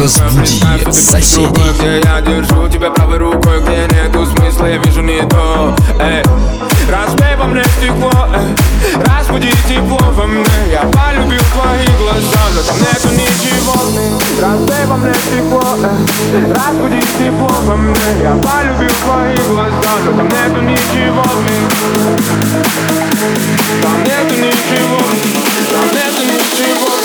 Разбуди соседей. Где я держу тебя правой рукой, где нету смысла, я вижу не то Эй, разбей во мне стекло, эй, разбуди тепло во мне. Я полюбил твои глаза, но там нету ничего. Разбей во мне стекло, эй, разбуди тепло во мне. Я полюбил твои глаза, но там нету ничего. Там нету ничего, там нету ничего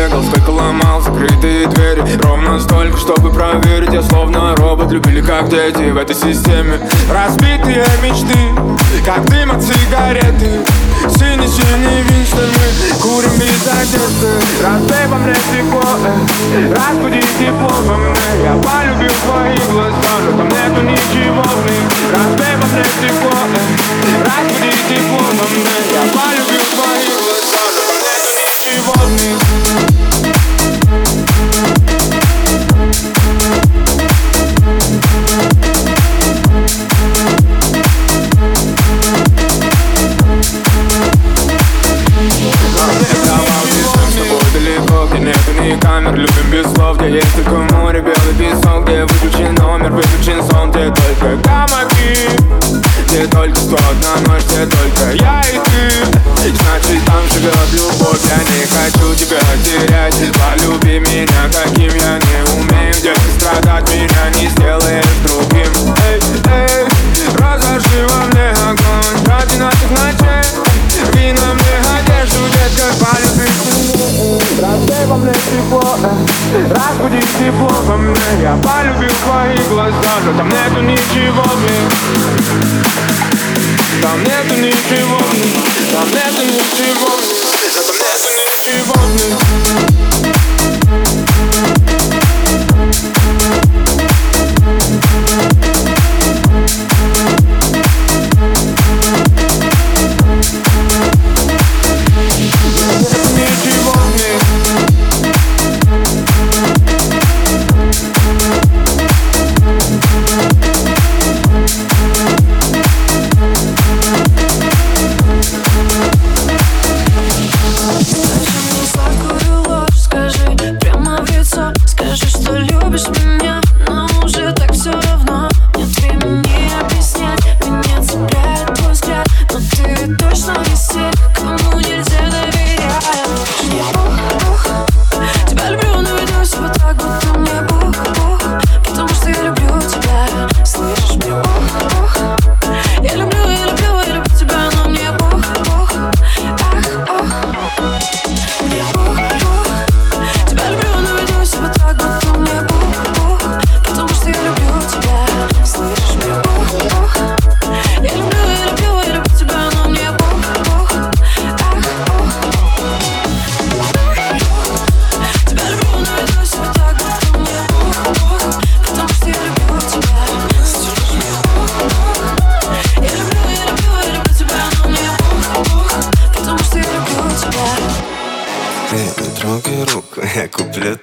бегал, сколько ломал закрытые двери. Ровно столько, чтобы проверить Я словно робот, любили как дети в этой системе. Разбитые мечты, как дым от сигареты. Синий-синий Винстон, мы курим без одежды. Разбей во мне стекло, э, разбуди тепло во мне. Я полюбил твои глаза, но там нету ничего в них. Разбей во мне стекло, э, разбуди тепло во мне. Я полюбил твои глаза, но там нету ничего в них где ни камер. Любим без слов, где есть только море, белый песок Где выключен номер, выключен сон, где только гамаки Где только сто одна ночь, где только я и ты. Значит там живет любовь, я не хочу тебя терять. Полюби меня, каким я не умею Детка, страдать меня не во мне тепло, э, разбуди тепло во мне. Я полюбил твои глаза, но там нету ничего в них. Там нету ничего в них, там нету ничего в них. Там нету ничего в них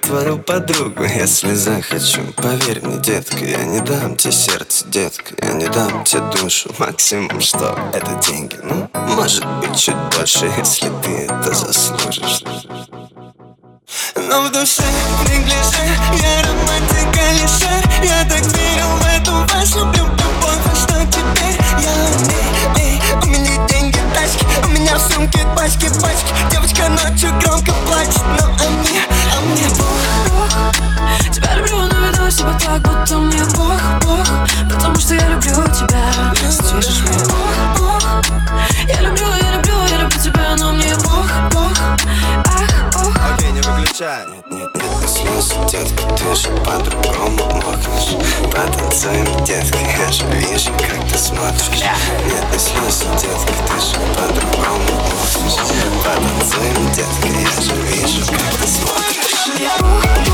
твою подругу Если захочу, поверь мне, детка Я не дам тебе сердце, детка Я не дам тебе душу. Максимум, что это деньги. Ну, может быть, чуть больше Если ты это заслужишь. Но в душе неглиже Я романтик Алишер Я так верил в эту вашу любовь. А что теперь? Я эй У меня деньги, тачки У меня в сумке пачки, пачки. Девочка Нет, не слезы, детка Ты же по-другому Потанцуем, детка Я же вижу, как ты смотришь. Тебя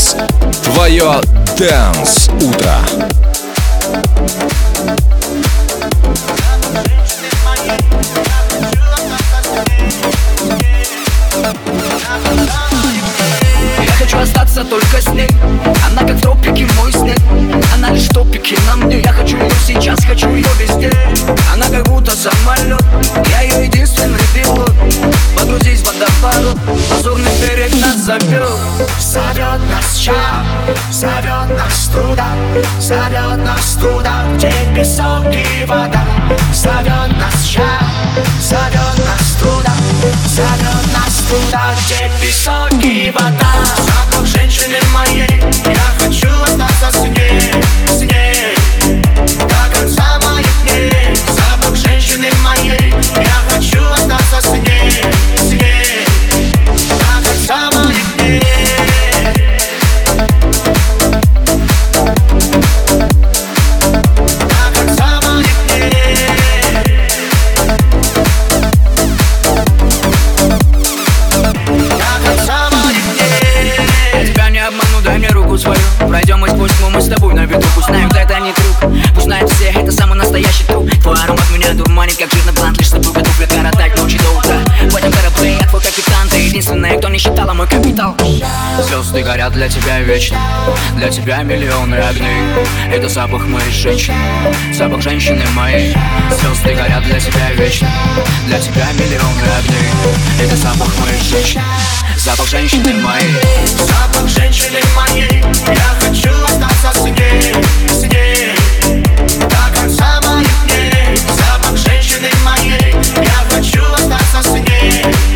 Микс. Твое Dance Утро. Я хочу остаться только с ней Она как в тропике мой снег В топике на мне. Я хочу ее сейчас, хочу ее везде. Она как будто самолет Я ее единственный пилот. Погрузись в водопад. Лазурный берег нас зовет Зовет нас ча Зовет нас туда Зовет нас туда Где песок и вода. Зовет нас ча Зовет нас туда Зовет нас туда Где песок и вода. Запах женщины моей капитал Звезды горят для тебя вечно. Для тебя миллионы огней. Это запах моей женщины. Запах женщины моей. Звезды горят для тебя вечно. Для тебя миллионы огней. Это запах моей женщины. Запах женщины моей. Запах женщины моей. Я хочу остаться с ней С ней До конца моих дней. Запах женщины моей. Я хочу остаться С ней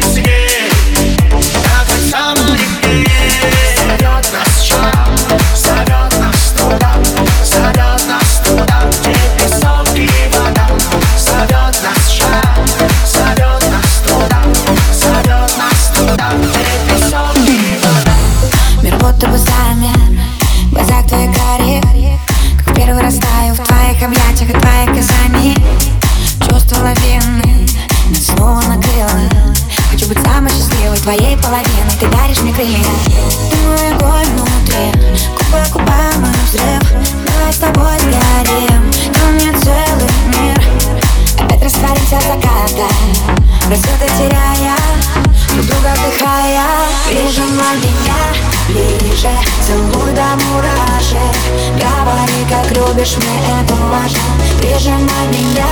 ближе Целуй до мурашек Говори, как любишь, мне это важно. Прижимай меня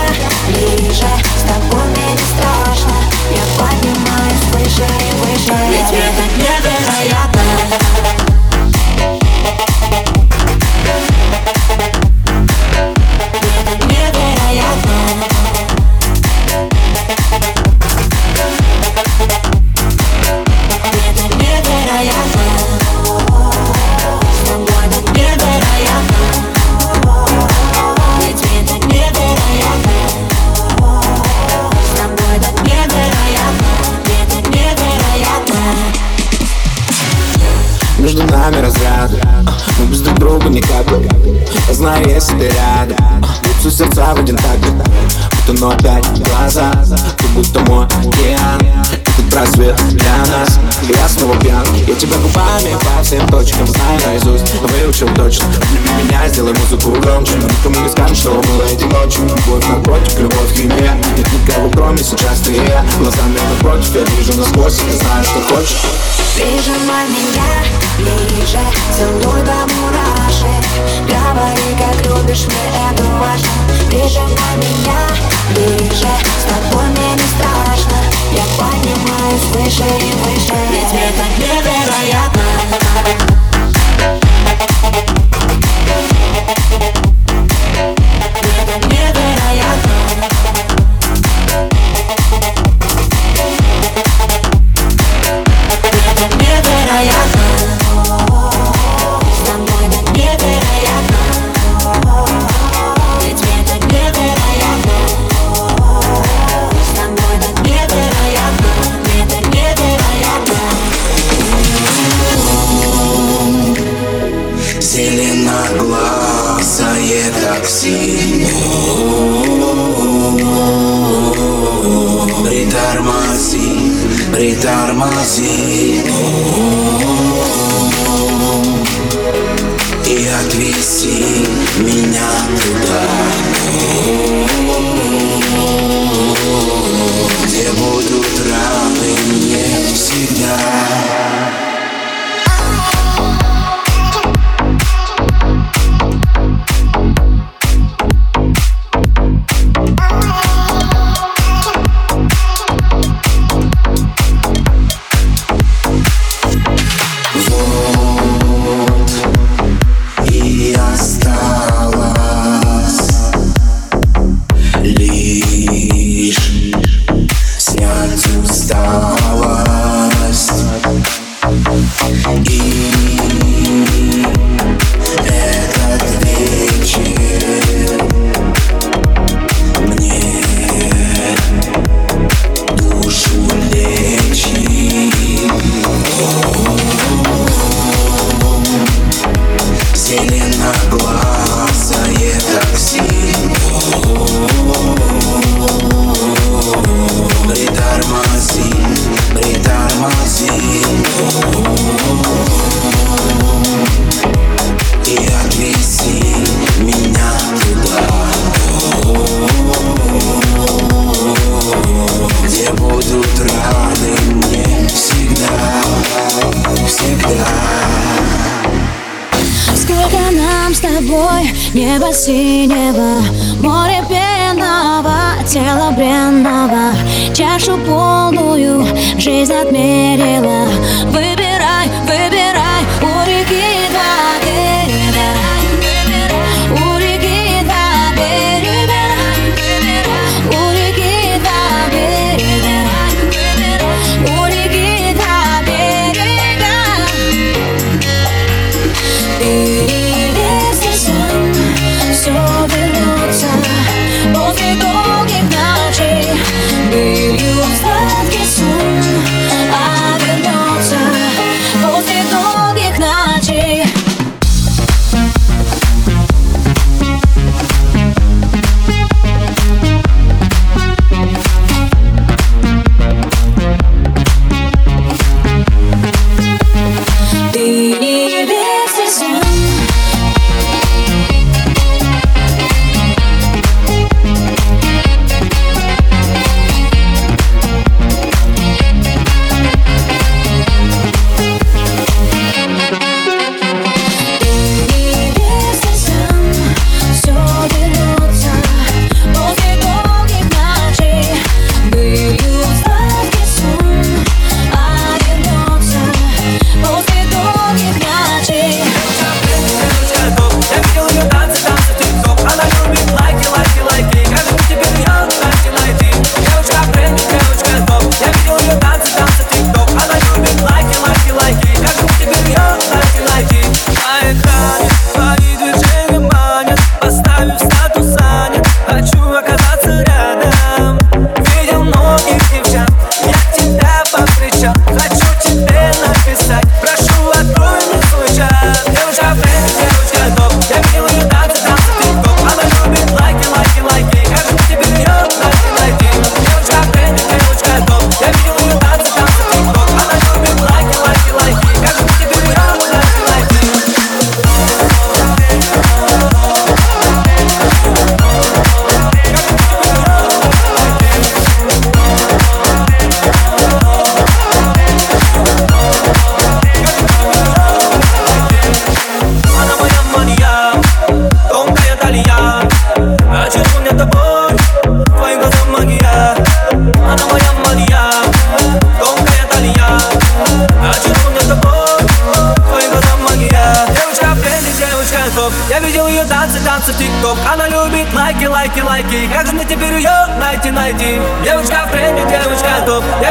ближе. С тобой мне не страшно. Я поднимаюсь выше и выше. Ведь это невероятно ты рядом? Бьются сердца в один такт. Будто, но опять глаза. Ты будто мой океан. Этот просвет для нас. Я снова пьян. Я тебя губами по всем точкам Знаю наизусть, выучил точно. Обними меня, сделай музыку громче. Никому не скажем, что было этим ночью Любовь, наркотик, любовь, химия Нет никого, кроме сейчас ты и я. Глазами напротив, я вижу насквозь ты знаешь, что хочешь. Прижимай меня ближе. Целуй до мурашек любишь, мне это важно. Прижимай меня ближе С тобой мне не страшно. Я поднимаюсь выше и выше. Ведь это невероятно такси Притормози, притормози И отвези меня туда Где будут рады мне всегда синего Море пенного, тело бренного Чашу полную жизнь отмерила. Выбирай,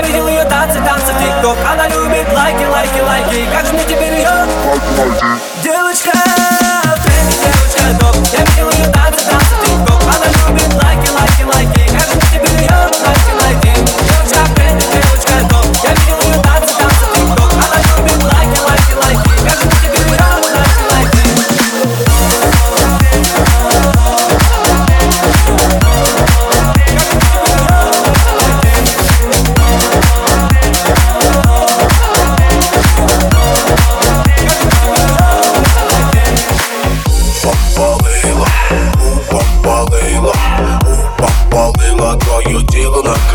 Я видел ее танцы, танцы. Тик-ток Она любит лайки, лайки, лайки. Как же мне теперь ее Девочка тренде, девочка топ Я видел ее танцы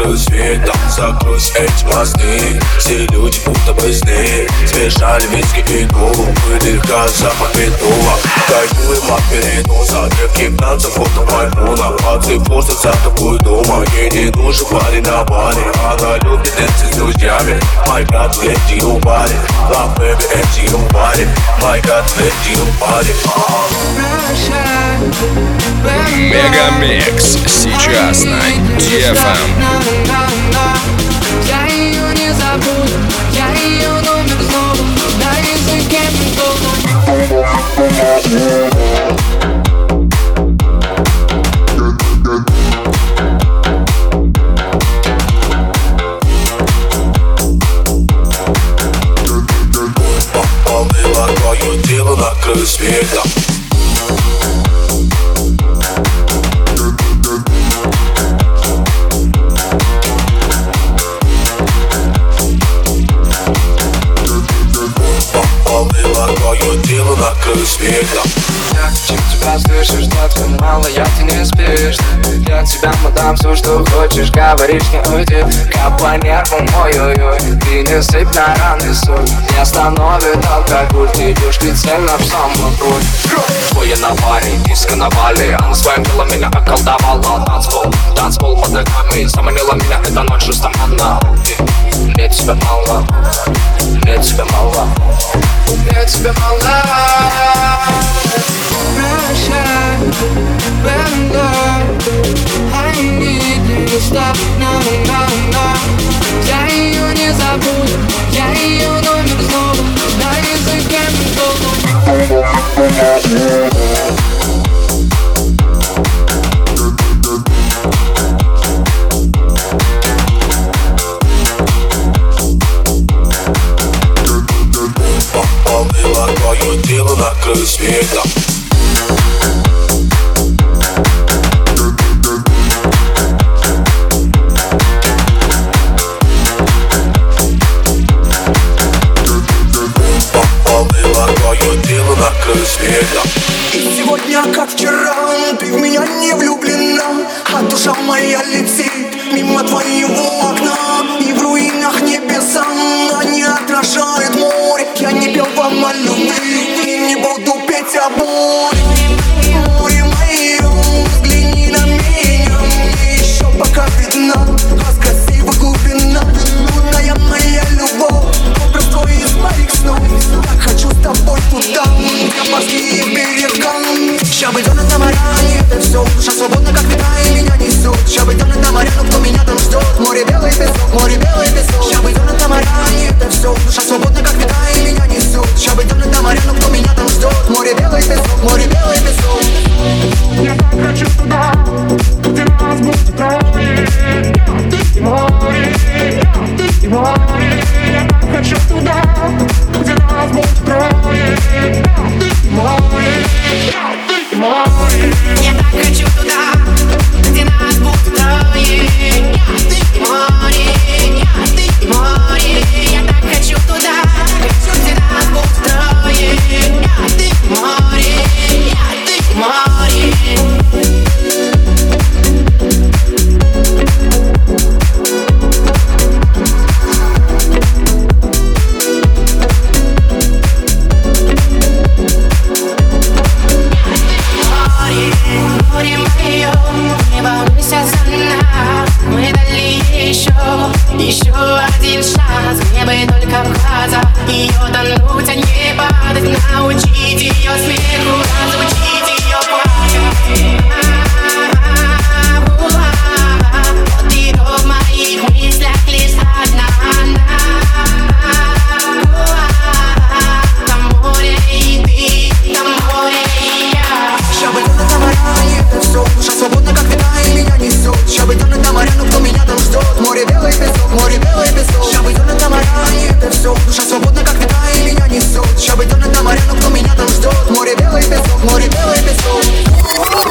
накрой светом Закройся эти мосты. Все люди будто бы сны. Смешали виски и колу Выдыха запах петула Кайфуем от переноса Крепких танцев фото маймуна Пацаны просто за тобой дома Ей не нужен парень на баре. Она любит танцы с друзьями. My God, let you party Love baby, let you party My God, let you party Мегамикс сейчас на DFM. Я говоришь, не уйди. Как по нервам, ой-ой-ой. Ты не сыпь на раны соль. Не остановит алкоголь. Ты идешь прицельно в самую грудь. На баре, диско на бале Она своим телом меня околдовала. Танцпол, танцпол под ногами. Заманила меня эта ночь шестом она Мне тебя мало, мне тебя мало. Мне тебя мало. Pressure, burn No, no, no Я ее не забуду, я ее номер зову На языке придумал Попалила все Душа свободна, как ветра, и меня несет Ща бы тонут на моря, но кто меня там ждет? Море белый песок, море белый песок. Ща бы тонут на моря, и это все Душа свободна, как ветра, и меня несет Ща бы тонут на моря, но кто меня там ждет? Море белый песок, море белый песок. Я так хочу туда,